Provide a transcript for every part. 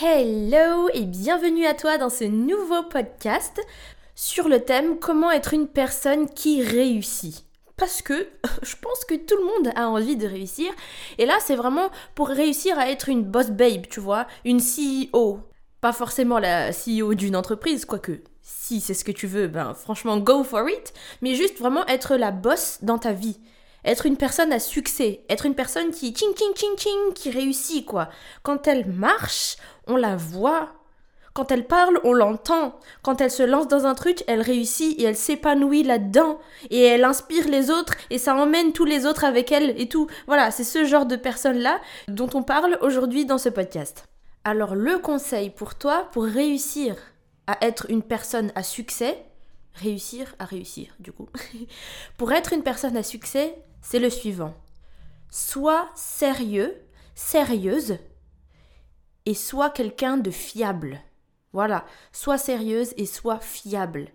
Hello et bienvenue à toi dans ce nouveau podcast sur le thème comment être une personne qui réussit. Parce que je pense que tout le monde a envie de réussir. Et là, c'est vraiment pour réussir à être une boss babe, tu vois, une CEO. Pas forcément la CEO d'une entreprise, quoique si c'est ce que tu veux, ben franchement, go for it. Mais juste vraiment être la boss dans ta vie être une personne à succès, être une personne qui ching ching ching ching qui réussit quoi. Quand elle marche, on la voit. Quand elle parle, on l'entend. Quand elle se lance dans un truc, elle réussit et elle s'épanouit là-dedans. Et elle inspire les autres et ça emmène tous les autres avec elle et tout. Voilà, c'est ce genre de personne-là dont on parle aujourd'hui dans ce podcast. Alors le conseil pour toi, pour réussir à être une personne à succès, réussir à réussir du coup, pour être une personne à succès, c'est le suivant. Sois sérieux, sérieuse, et sois quelqu'un de fiable. Voilà, sois sérieuse et sois fiable.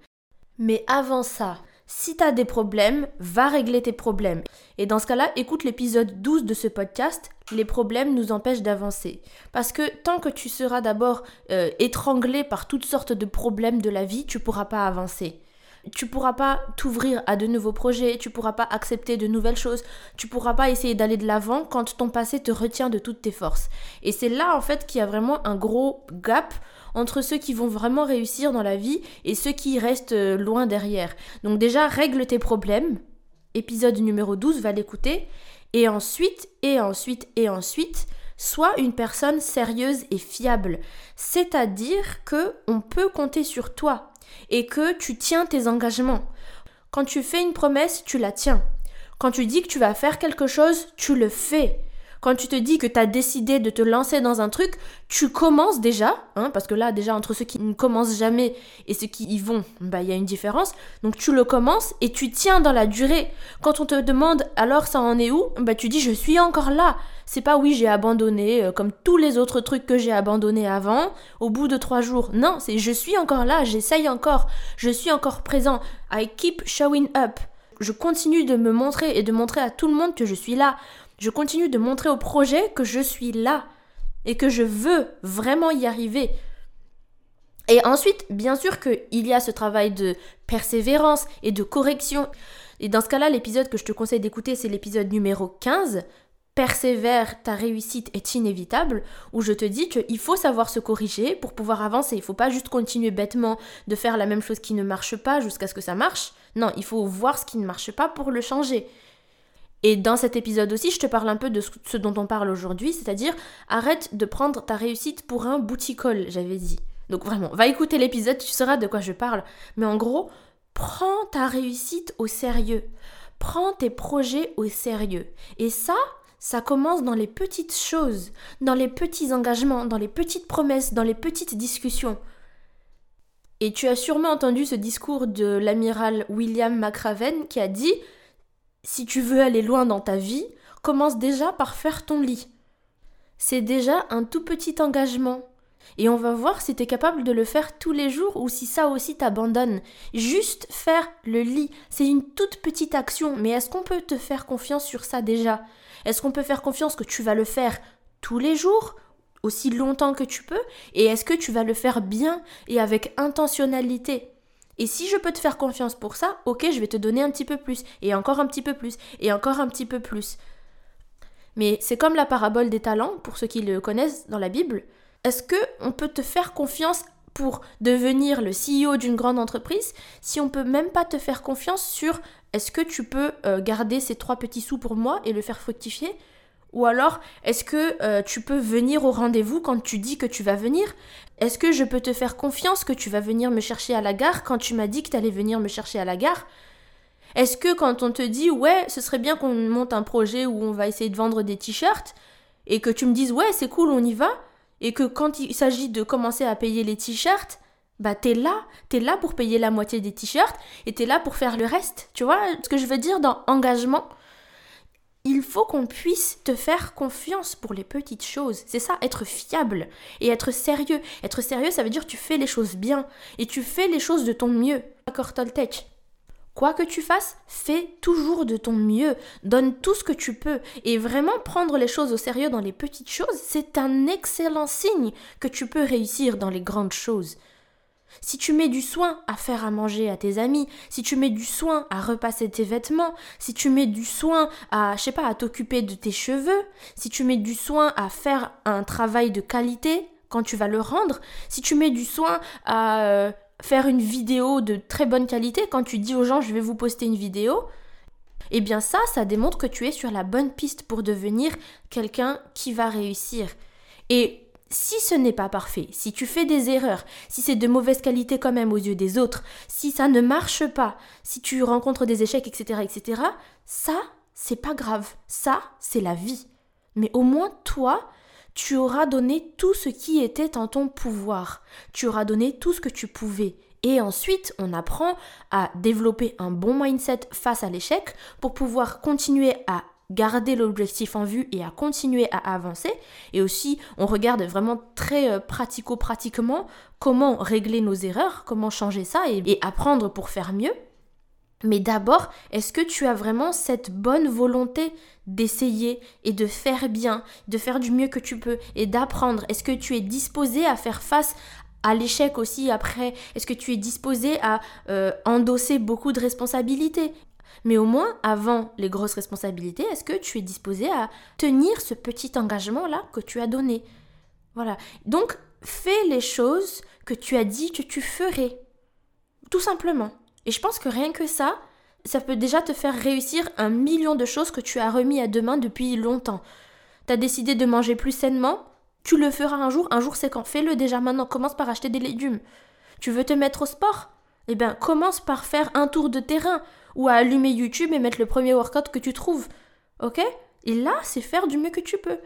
Mais avant ça, si tu as des problèmes, va régler tes problèmes. Et dans ce cas-là, écoute l'épisode 12 de ce podcast, Les problèmes nous empêchent d'avancer. Parce que tant que tu seras d'abord euh, étranglé par toutes sortes de problèmes de la vie, tu pourras pas avancer. Tu pourras pas t'ouvrir à de nouveaux projets, tu pourras pas accepter de nouvelles choses, tu pourras pas essayer d'aller de l'avant quand ton passé te retient de toutes tes forces. Et c'est là en fait qu'il y a vraiment un gros gap entre ceux qui vont vraiment réussir dans la vie et ceux qui restent euh, loin derrière. Donc déjà, règle tes problèmes. Épisode numéro 12, va l'écouter. Et ensuite, et ensuite, et ensuite, sois une personne sérieuse et fiable. C'est-à-dire que on peut compter sur toi et que tu tiens tes engagements. Quand tu fais une promesse, tu la tiens. Quand tu dis que tu vas faire quelque chose, tu le fais. Quand tu te dis que tu as décidé de te lancer dans un truc, tu commences déjà, hein, parce que là déjà entre ceux qui ne commencent jamais et ceux qui y vont, bah il y a une différence. Donc tu le commences et tu tiens dans la durée. Quand on te demande alors ça en est où, bah tu dis je suis encore là. C'est pas oui j'ai abandonné euh, comme tous les autres trucs que j'ai abandonnés avant au bout de trois jours. Non, c'est je suis encore là, j'essaye encore, je suis encore présent. I keep showing up. Je continue de me montrer et de montrer à tout le monde que je suis là. Je continue de montrer au projet que je suis là et que je veux vraiment y arriver. Et ensuite, bien sûr qu'il y a ce travail de persévérance et de correction. Et dans ce cas-là, l'épisode que je te conseille d'écouter, c'est l'épisode numéro 15, Persévère, ta réussite est inévitable, où je te dis qu'il faut savoir se corriger pour pouvoir avancer. Il ne faut pas juste continuer bêtement de faire la même chose qui ne marche pas jusqu'à ce que ça marche. Non, il faut voir ce qui ne marche pas pour le changer. Et dans cet épisode aussi, je te parle un peu de ce dont on parle aujourd'hui, c'est-à-dire arrête de prendre ta réussite pour un bouticole, j'avais dit. Donc vraiment, va écouter l'épisode, tu sauras de quoi je parle. Mais en gros, prends ta réussite au sérieux. Prends tes projets au sérieux. Et ça, ça commence dans les petites choses, dans les petits engagements, dans les petites promesses, dans les petites discussions. Et tu as sûrement entendu ce discours de l'amiral William McRaven qui a dit si tu veux aller loin dans ta vie, commence déjà par faire ton lit. C'est déjà un tout petit engagement. Et on va voir si tu es capable de le faire tous les jours ou si ça aussi t'abandonne. Juste faire le lit, c'est une toute petite action, mais est-ce qu'on peut te faire confiance sur ça déjà? Est-ce qu'on peut faire confiance que tu vas le faire tous les jours aussi longtemps que tu peux? Et est-ce que tu vas le faire bien et avec intentionnalité? Et si je peux te faire confiance pour ça, ok, je vais te donner un petit peu plus, et encore un petit peu plus, et encore un petit peu plus. Mais c'est comme la parabole des talents, pour ceux qui le connaissent dans la Bible. Est-ce que on peut te faire confiance pour devenir le CEO d'une grande entreprise si on peut même pas te faire confiance sur est-ce que tu peux euh, garder ces trois petits sous pour moi et le faire fructifier? Ou alors, est-ce que euh, tu peux venir au rendez-vous quand tu dis que tu vas venir? Est-ce que je peux te faire confiance que tu vas venir me chercher à la gare quand tu m'as dit que tu allais venir me chercher à la gare? Est-ce que quand on te dit ouais, ce serait bien qu'on monte un projet où on va essayer de vendre des t-shirts et que tu me dises ouais, c'est cool, on y va et que quand il s'agit de commencer à payer les t-shirts, bah t'es là, t'es là pour payer la moitié des t-shirts et t'es là pour faire le reste. Tu vois ce que je veux dire dans engagement? Il faut qu'on puisse te faire confiance pour les petites choses. C'est ça, être fiable et être sérieux. Être sérieux, ça veut dire tu fais les choses bien et tu fais les choses de ton mieux. D'accord, Toltec Quoi que tu fasses, fais toujours de ton mieux, donne tout ce que tu peux. Et vraiment prendre les choses au sérieux dans les petites choses, c'est un excellent signe que tu peux réussir dans les grandes choses. Si tu mets du soin à faire à manger à tes amis, si tu mets du soin à repasser tes vêtements, si tu mets du soin à, je sais pas, à t'occuper de tes cheveux, si tu mets du soin à faire un travail de qualité quand tu vas le rendre, si tu mets du soin à euh, faire une vidéo de très bonne qualité, quand tu dis aux gens je vais vous poster une vidéo, eh bien ça, ça démontre que tu es sur la bonne piste pour devenir quelqu'un qui va réussir. Et si ce n'est pas parfait, si tu fais des erreurs, si c'est de mauvaise qualité quand même aux yeux des autres, si ça ne marche pas, si tu rencontres des échecs, etc., etc., ça, c'est pas grave. Ça, c'est la vie. Mais au moins, toi, tu auras donné tout ce qui était en ton pouvoir. Tu auras donné tout ce que tu pouvais. Et ensuite, on apprend à développer un bon mindset face à l'échec pour pouvoir continuer à garder l'objectif en vue et à continuer à avancer. Et aussi, on regarde vraiment très euh, pratico-pratiquement comment régler nos erreurs, comment changer ça et, apprendre pour faire mieux. Mais d'abord, est-ce que tu as vraiment cette bonne volonté d'essayer et de faire bien, de faire du mieux que tu peux et d'apprendre? Est-ce que tu es disposé à faire face à l'échec aussi après? Est-ce que tu es disposé à euh, endosser beaucoup de responsabilités? Mais au moins, avant les grosses responsabilités, est-ce que tu es disposé à tenir ce petit engagement-là que tu as donné? Voilà. Donc, fais les choses que tu as dit que tu ferais. Tout simplement. Et je pense que rien que ça, ça peut déjà te faire réussir un million de choses que tu as remis à demain depuis longtemps. T'as décidé de manger plus sainement, tu le feras un jour, un jour c'est quand? Fais-le déjà maintenant, commence par acheter des légumes. Tu veux te mettre au sport? Eh bien, commence par faire un tour de terrain ou à allumer YouTube et mettre le premier workout que tu trouves. Ok? Et là, c'est faire du mieux que tu peux.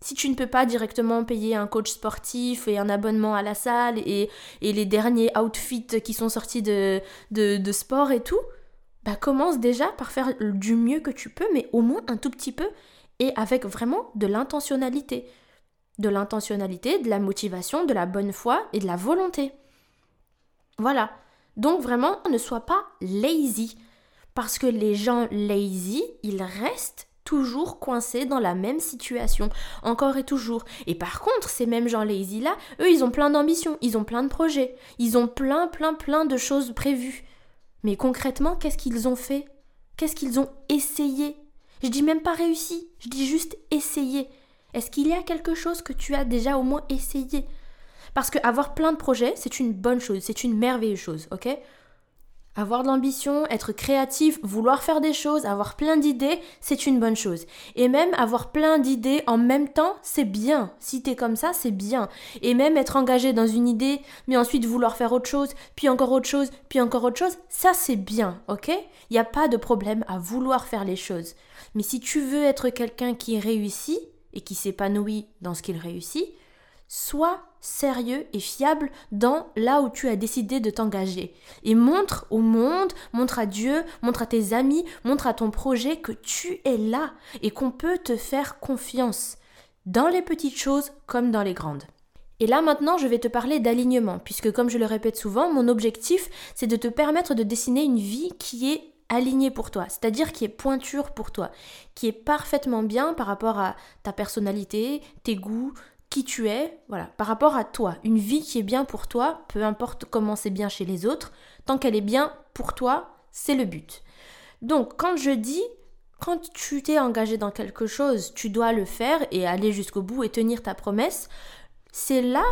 Si tu ne peux pas directement payer un coach sportif et un abonnement à la salle et, les derniers outfits qui sont sortis de, de, sport et tout, bah commence déjà par faire du mieux que tu peux, mais au moins un tout petit peu et avec vraiment de l'intentionnalité. De l'intentionnalité, de la motivation, de la bonne foi et de la volonté. Voilà. Donc vraiment, ne sois pas lazy. Parce que les gens lazy, ils restent toujours coincés dans la même situation, encore et toujours. Et par contre, ces mêmes gens lazy là, eux, ils ont plein d'ambitions, ils ont plein de projets, ils ont plein, plein, plein de choses prévues. Mais concrètement, qu'est-ce qu'ils ont fait? Qu'est-ce qu'ils ont essayé? Je dis même pas réussi, je dis juste essayé. Est-ce qu'il y a quelque chose que tu as déjà au moins essayé? Parce que avoir plein de projets, c'est une bonne chose, c'est une merveilleuse chose, ok? Avoir de l'ambition, être créatif, vouloir faire des choses, avoir plein d'idées, c'est une bonne chose. Et même avoir plein d'idées en même temps, c'est bien. Si t'es comme ça, c'est bien. Et même être engagé dans une idée, mais ensuite vouloir faire autre chose, puis encore autre chose, puis encore autre chose, ça c'est bien, ok? Il n'y a pas de problème à vouloir faire les choses. Mais si tu veux être quelqu'un qui réussit et qui s'épanouit dans ce qu'il réussit, sois sérieux et fiable dans là où tu as décidé de t'engager. Et montre au monde, montre à Dieu, montre à tes amis, montre à ton projet que tu es là et qu'on peut te faire confiance dans les petites choses comme dans les grandes. Et là maintenant, je vais te parler d'alignement, puisque comme je le répète souvent, mon objectif, c'est de te permettre de dessiner une vie qui est alignée pour toi, c'est-à-dire qui est pointure pour toi, qui est parfaitement bien par rapport à ta personnalité, tes goûts, qui tu es, voilà, par rapport à toi. Une vie qui est bien pour toi, peu importe comment c'est bien chez les autres, tant qu'elle est bien pour toi, c'est le but. Donc, quand je dis, quand tu t'es engagé dans quelque chose, tu dois le faire et aller jusqu'au bout et tenir ta promesse, c'est là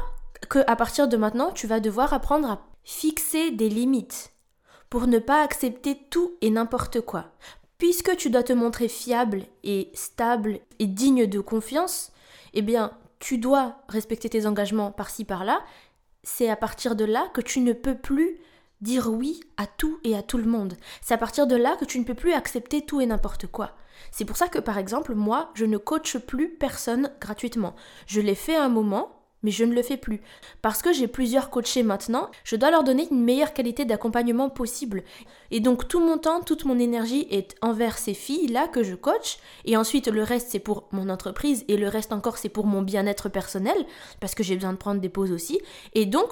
que, à partir de maintenant, tu vas devoir apprendre à fixer des limites pour ne pas accepter tout et n'importe quoi. Puisque tu dois te montrer fiable et stable et digne de confiance, eh bien, tu dois respecter tes engagements par-ci par-là, c'est à partir de là que tu ne peux plus dire oui à tout et à tout le monde. C'est à partir de là que tu ne peux plus accepter tout et n'importe quoi. C'est pour ça que par exemple, moi, je ne coache plus personne gratuitement. Je l'ai fait un moment, mais je ne le fais plus. Parce que j'ai plusieurs coachés maintenant, je dois leur donner une meilleure qualité d'accompagnement possible. Et donc tout mon temps, toute mon énergie est envers ces filles-là que je coach, et ensuite le reste c'est pour mon entreprise, et le reste encore c'est pour mon bien-être personnel, parce que j'ai besoin de prendre des pauses aussi. Et donc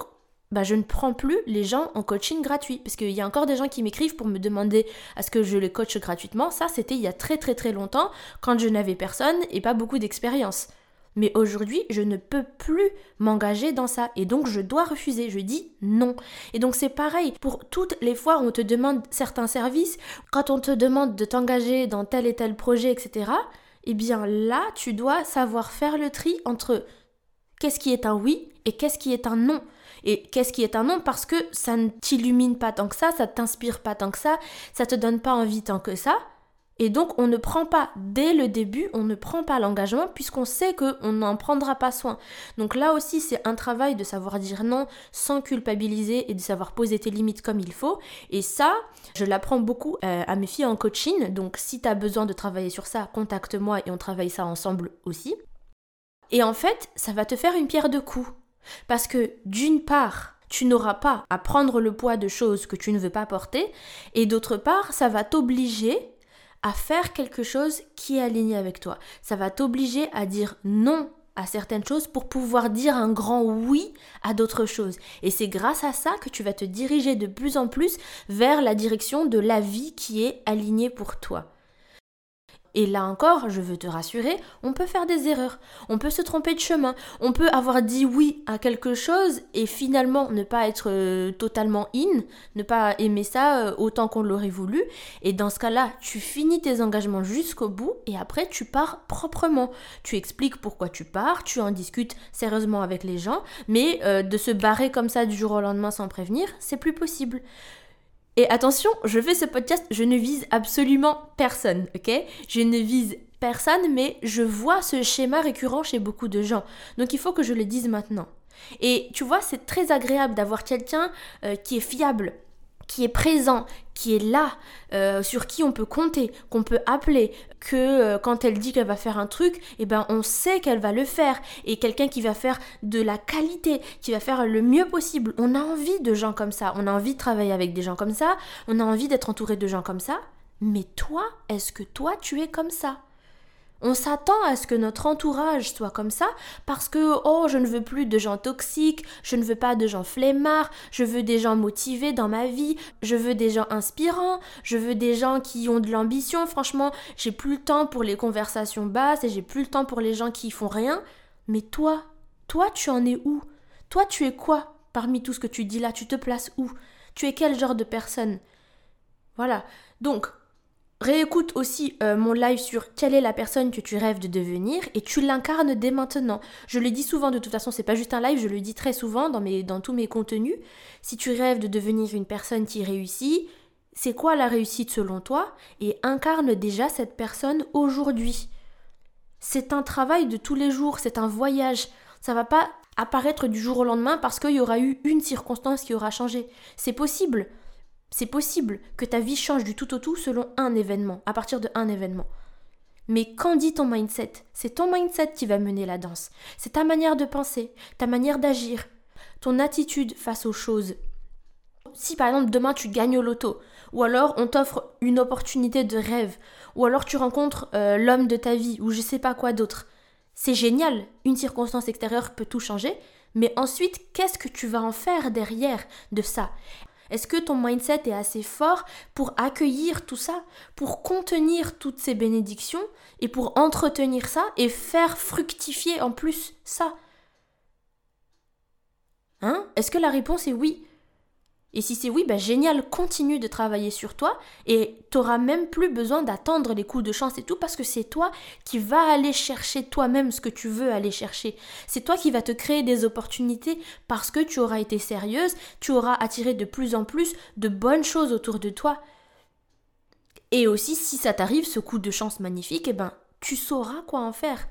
bah, je ne prends plus les gens en coaching gratuit. Parce qu'il y a encore des gens qui m'écrivent pour me demander à ce que je les coach gratuitement. Ça, c'était il y a très très très longtemps, quand je n'avais personne et pas beaucoup d'expérience. Mais aujourd'hui, je ne peux plus m'engager dans ça. Et donc, je dois refuser. Je dis non. Et donc, c'est pareil. Pour toutes les fois où on te demande certains services, quand on te demande de t'engager dans tel et tel projet, etc., eh bien là, tu dois savoir faire le tri entre qu'est-ce qui est un oui et qu'est-ce qui est un non. Et qu'est-ce qui est un non Parce que ça ne t'illumine pas tant que ça, ça ne t'inspire pas tant que ça, ça te donne pas envie tant que ça. Et donc on ne prend pas dès le début, on ne prend pas l'engagement puisqu'on sait qu'on n'en prendra pas soin. Donc là aussi c'est un travail de savoir dire non sans culpabiliser et de savoir poser tes limites comme il faut. Et ça, je l'apprends beaucoup euh, à mes filles en coaching. Donc si tu as besoin de travailler sur ça, contacte-moi et on travaille ça ensemble aussi. Et en fait, ça va te faire une pierre de coups. Parce que d'une part, tu n'auras pas à prendre le poids de choses que tu ne veux pas porter, et d'autre part, ça va t'obliger à faire quelque chose qui est aligné avec toi. Ça va t'obliger à dire non à certaines choses pour pouvoir dire un grand oui à d'autres choses. Et c'est grâce à ça que tu vas te diriger de plus en plus vers la direction de la vie qui est alignée pour toi. Et là encore, je veux te rassurer, on peut faire des erreurs, on peut se tromper de chemin, on peut avoir dit oui à quelque chose et finalement ne pas être euh, totalement in, ne pas aimer ça euh, autant qu'on l'aurait voulu. Et dans ce cas-là, tu finis tes engagements jusqu'au bout et après tu pars proprement. Tu expliques pourquoi tu pars, tu en discutes sérieusement avec les gens, mais euh, de se barrer comme ça du jour au lendemain sans prévenir, c'est plus possible. Et attention, je fais ce podcast, je ne vise absolument personne, ok? Je ne vise personne, mais je vois ce schéma récurrent chez beaucoup de gens. Donc il faut que je le dise maintenant. Et tu vois, c'est très agréable d'avoir quelqu'un euh, qui est fiable, qui est présent, qui est là, euh, sur qui on peut compter, qu'on peut appeler, que euh, quand elle dit qu'elle va faire un truc, eh ben on sait qu'elle va le faire et quelqu'un qui va faire de la qualité, qui va faire le mieux possible. On a envie de gens comme ça, on a envie de travailler avec des gens comme ça, on a envie d'être entouré de gens comme ça. Mais toi, est-ce que toi tu es comme ça? On s'attend à ce que notre entourage soit comme ça parce que, oh, je ne veux plus de gens toxiques, je ne veux pas de gens flemmards, je veux des gens motivés dans ma vie, je veux des gens inspirants, je veux des gens qui ont de l'ambition. Franchement, j'ai plus le temps pour les conversations basses et j'ai plus le temps pour les gens qui font rien. Mais toi, toi, tu en es où? Toi, tu es quoi parmi tout ce que tu dis là? Tu te places où? Tu es quel genre de personne? Voilà. Donc, Réécoute aussi euh, mon live sur quelle est la personne que tu rêves de devenir et tu l'incarnes dès maintenant. Je le dis souvent, de toute façon, c'est pas juste un live, je le dis très souvent dans, mes, dans tous mes contenus. Si tu rêves de devenir une personne qui réussit, c'est quoi la réussite selon toi Et incarne déjà cette personne aujourd'hui? C'est un travail de tous les jours, c'est un voyage. Ça va pas apparaître du jour au lendemain parce qu'il y aura eu une circonstance qui aura changé. C'est possible. C'est possible que ta vie change du tout au tout selon un événement, à partir de un événement. Mais qu'en dit ton mindset C'est ton mindset qui va mener la danse. C'est ta manière de penser, ta manière d'agir, ton attitude face aux choses. Si par exemple demain tu gagnes au loto, ou alors on t'offre une opportunité de rêve, ou alors tu rencontres euh, l'homme de ta vie, ou je sais pas quoi d'autre, c'est génial, une circonstance extérieure peut tout changer, mais ensuite, qu'est-ce que tu vas en faire derrière de ça? Est-ce que ton mindset est assez fort pour accueillir tout ça, pour contenir toutes ces bénédictions et pour entretenir ça et faire fructifier en plus ça? Hein? Est-ce que la réponse est oui? Et si c'est oui, bah génial, continue de travailler sur toi et t'auras même plus besoin d'attendre les coups de chance et tout parce que c'est toi qui vas aller chercher toi-même ce que tu veux aller chercher. C'est toi qui vas te créer des opportunités parce que tu auras été sérieuse, tu auras attiré de plus en plus de bonnes choses autour de toi. Et aussi, si ça t'arrive, ce coup de chance magnifique, eh ben, tu sauras quoi en faire.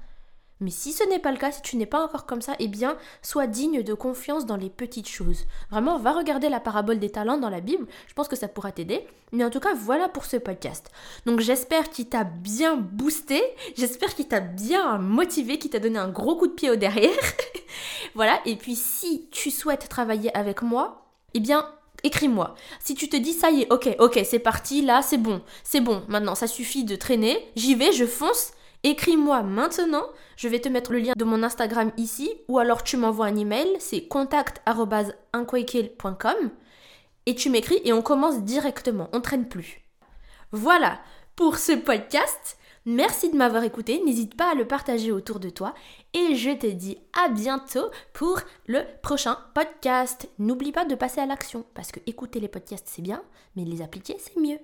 Mais si ce n'est pas le cas, si tu n'es pas encore comme ça, eh bien, sois digne de confiance dans les petites choses. Vraiment, va regarder la parabole des talents dans la Bible, je pense que ça pourra t'aider. Mais en tout cas, voilà pour ce podcast. Donc j'espère qu'il t'a bien boosté, j'espère qu'il t'a bien motivé, qu'il t'a donné un gros coup de pied au derrière. voilà, et puis si tu souhaites travailler avec moi, eh bien, écris-moi. Si tu te dis ça y est, ok, ok, c'est parti, là, c'est bon, c'est bon, maintenant ça suffit de traîner, j'y vais, je fonce Écris-moi maintenant, je vais te mettre le lien de mon Instagram ici, ou alors tu m'envoies un email, c'est contact.unquakil.com et tu m'écris et on commence directement, on traîne plus. Voilà pour ce podcast. Merci de m'avoir écouté, n'hésite pas à le partager autour de toi et je te dis à bientôt pour le prochain podcast. N'oublie pas de passer à l'action parce que écouter les podcasts c'est bien, mais les appliquer c'est mieux.